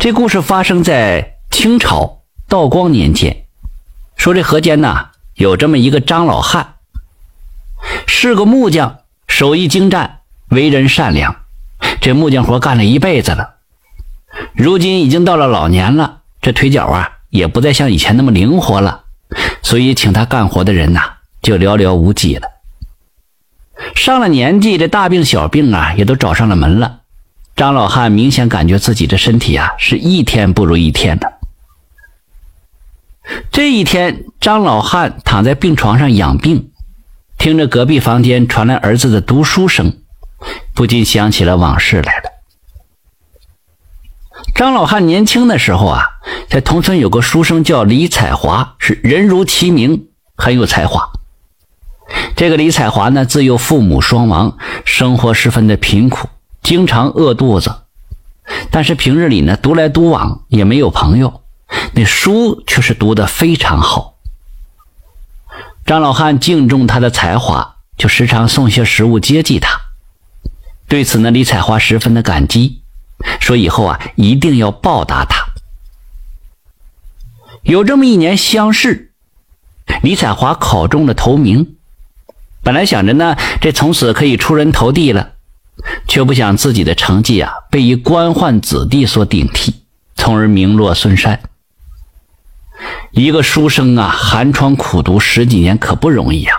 这故事发生在清朝道光年间。说这河间呐，有这么一个张老汉，是个木匠，手艺精湛，为人善良。这木匠活干了一辈子了，如今已经到了老年了，这腿脚啊也不再像以前那么灵活了，所以请他干活的人呐就寥寥无几了。上了年纪，这大病小病啊也都找上了门了。张老汉明显感觉自己的身体啊是一天不如一天的。这一天，张老汉躺在病床上养病，听着隔壁房间传来儿子的读书声，不禁想起了往事来了。张老汉年轻的时候啊，在同村有个书生叫李彩华，是人如其名，很有才华。这个李彩华呢，自幼父母双亡，生活十分的贫苦。经常饿肚子，但是平日里呢，独来独往，也没有朋友。那书却是读得非常好。张老汉敬重他的才华，就时常送些食物接济他。对此呢，李彩华十分的感激，说以后啊，一定要报答他。有这么一年乡试，李彩华考中了头名，本来想着呢，这从此可以出人头地了。却不想自己的成绩啊被一官宦子弟所顶替，从而名落孙山。一个书生啊，寒窗苦读十几年可不容易呀，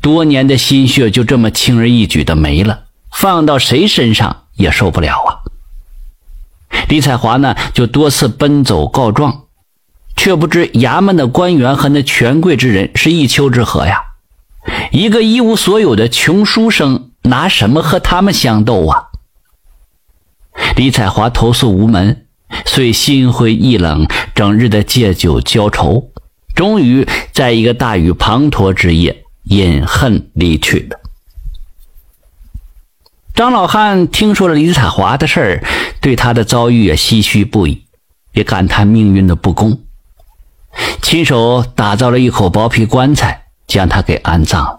多年的心血就这么轻而易举的没了，放到谁身上也受不了啊。李彩华呢，就多次奔走告状，却不知衙门的官员和那权贵之人是一丘之貉呀，一个一无所有的穷书生。拿什么和他们相斗啊？李彩华投诉无门，遂心灰意冷，整日的借酒浇愁，终于在一个大雨滂沱之夜饮恨离去了。张老汉听说了李彩华的事儿，对他的遭遇也唏嘘不已，也感叹命运的不公，亲手打造了一口薄皮棺材，将他给安葬了。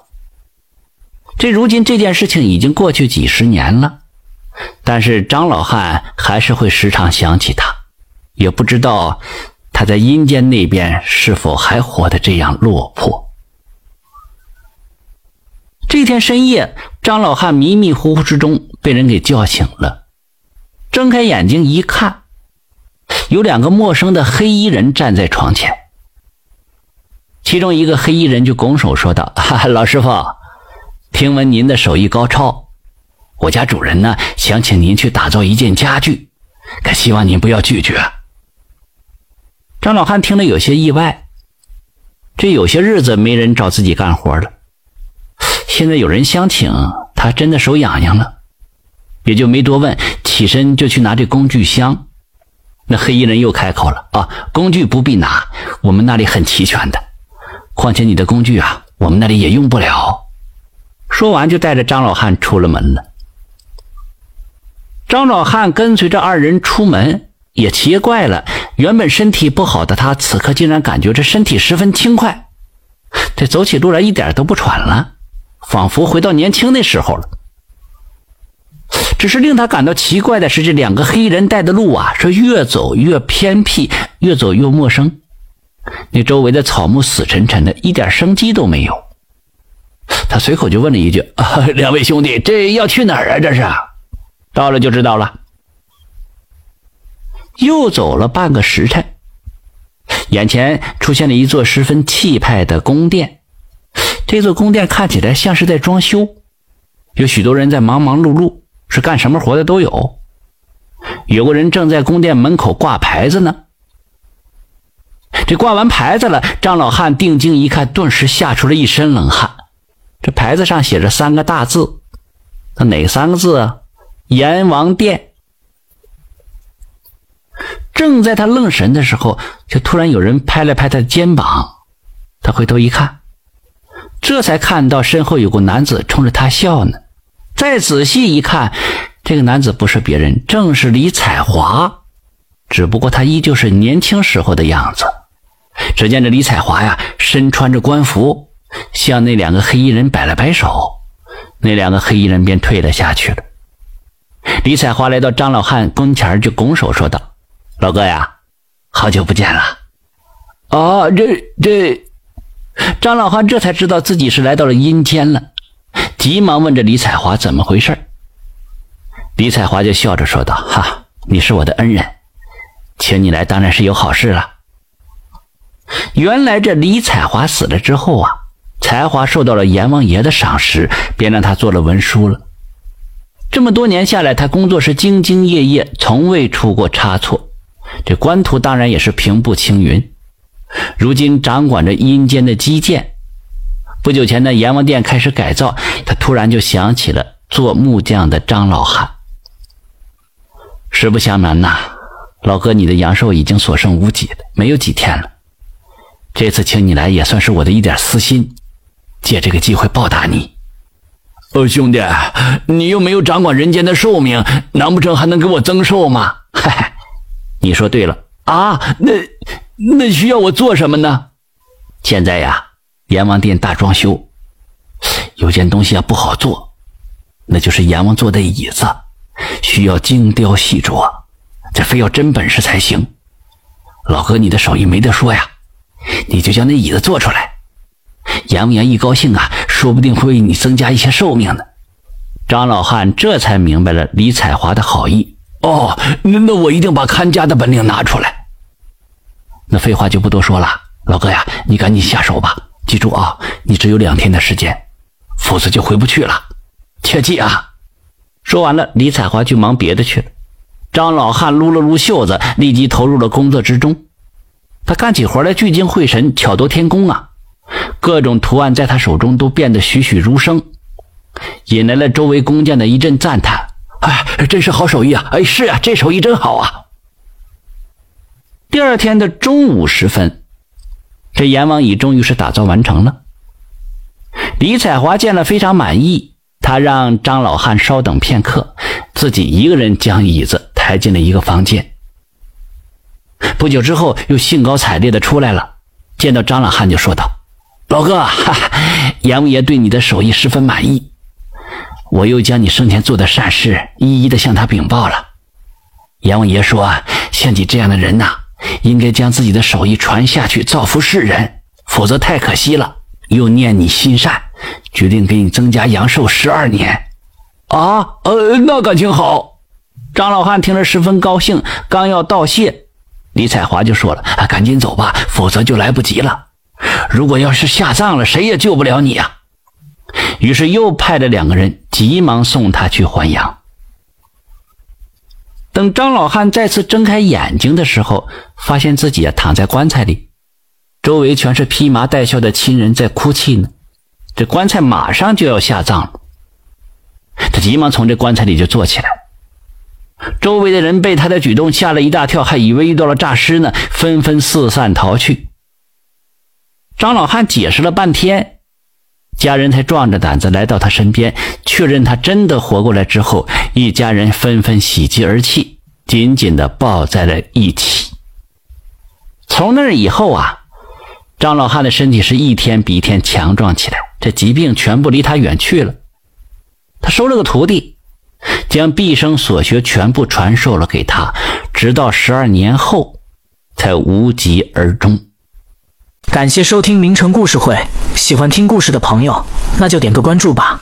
这如今这件事情已经过去几十年了，但是张老汉还是会时常想起他，也不知道他在阴间那边是否还活得这样落魄。这天深夜，张老汉迷迷糊糊之中被人给叫醒了，睁开眼睛一看，有两个陌生的黑衣人站在床前，其中一个黑衣人就拱手说道：“哈哈，老师傅。”听闻您的手艺高超，我家主人呢想请您去打造一件家具，可希望您不要拒绝。张老汉听了有些意外，这有些日子没人找自己干活了，现在有人相请，他真的手痒痒了，也就没多问，起身就去拿这工具箱。那黑衣人又开口了：“啊，工具不必拿，我们那里很齐全的。况且你的工具啊，我们那里也用不了。”说完，就带着张老汉出了门了。张老汉跟随着二人出门，也奇怪了。原本身体不好的他，此刻竟然感觉这身体十分轻快，这走起路来一点都不喘了，仿佛回到年轻的时候了。只是令他感到奇怪的是，这两个黑人带的路啊，是越走越偏僻，越走越陌生。那周围的草木死沉沉的，一点生机都没有。他随口就问了一句：“ 两位兄弟，这要去哪儿啊？这是，到了就知道了。”又走了半个时辰，眼前出现了一座十分气派的宫殿。这座宫殿看起来像是在装修，有许多人在忙忙碌碌，是干什么活的都有。有个人正在宫殿门口挂牌子呢。这挂完牌子了，张老汉定睛一看，顿时吓出了一身冷汗。这牌子上写着三个大字，那哪三个字啊？阎王殿。正在他愣神的时候，就突然有人拍了拍他的肩膀，他回头一看，这才看到身后有个男子冲着他笑呢。再仔细一看，这个男子不是别人，正是李彩华，只不过他依旧是年轻时候的样子。只见这李彩华呀，身穿着官服。向那两个黑衣人摆了摆手，那两个黑衣人便退了下去了。李彩华来到张老汉跟前，就拱手说道：“老哥呀，好久不见了。啊，这这，张老汉这才知道自己是来到了阴间了，急忙问着李彩华怎么回事。李彩华就笑着说道：“哈，你是我的恩人，请你来当然是有好事了。”原来这李彩华死了之后啊，才华受到了阎王爷的赏识，便让他做了文书了。这么多年下来，他工作是兢兢业业，从未出过差错。这官途当然也是平步青云。如今掌管着阴间的基建，不久前呢，阎王殿开始改造，他突然就想起了做木匠的张老汉。实不相瞒呐，老哥，你的阳寿已经所剩无几了，没有几天了。这次请你来，也算是我的一点私心，借这个机会报答你。哦，兄弟，你又没有掌管人间的寿命，难不成还能给我增寿吗？嗨嗨，你说对了啊，那那需要我做什么呢？现在呀，阎王殿大装修，有件东西啊不好做，那就是阎王坐的椅子，需要精雕细琢，这非要真本事才行。老哥，你的手艺没得说呀，你就将那椅子做出来。阎王爷一高兴啊，说不定会为你增加一些寿命呢。张老汉这才明白了李彩华的好意。哦，那那我一定把看家的本领拿出来。那废话就不多说了，老哥呀，你赶紧下手吧。记住啊，你只有两天的时间，否则就回不去了。切记啊！说完了，李彩华就忙别的去了。张老汉撸了撸袖子，立即投入了工作之中。他干起活来聚精会神，巧夺天工啊！各种图案在他手中都变得栩栩如生，引来了周围工匠的一阵赞叹：“哎，真是好手艺啊！哎，是啊，这手艺真好啊！”第二天的中午时分，这阎王椅终于是打造完成了。李彩华见了非常满意，他让张老汉稍等片刻，自己一个人将椅子抬进了一个房间。不久之后，又兴高采烈的出来了，见到张老汉就说道。老哥，阎王爷对你的手艺十分满意，我又将你生前做的善事一一的向他禀报了。阎王爷说，像你这样的人呐，应该将自己的手艺传下去，造福世人，否则太可惜了。又念你心善，决定给你增加阳寿十二年。啊，呃，那感情好。张老汉听了十分高兴，刚要道谢，李彩华就说了：“赶紧走吧，否则就来不及了。”如果要是下葬了，谁也救不了你呀。于是又派了两个人，急忙送他去还阳。等张老汉再次睁开眼睛的时候，发现自己啊躺在棺材里，周围全是披麻戴孝的亲人在哭泣呢。这棺材马上就要下葬了，他急忙从这棺材里就坐起来。周围的人被他的举动吓了一大跳，还以为遇到了诈尸呢，纷纷四散逃去。张老汉解释了半天，家人才壮着胆子来到他身边，确认他真的活过来之后，一家人纷纷喜极而泣，紧紧的抱在了一起。从那以后啊，张老汉的身体是一天比一天强壮起来，这疾病全部离他远去了。他收了个徒弟，将毕生所学全部传授了给他，直到十二年后，才无疾而终。感谢收听名城故事会，喜欢听故事的朋友，那就点个关注吧。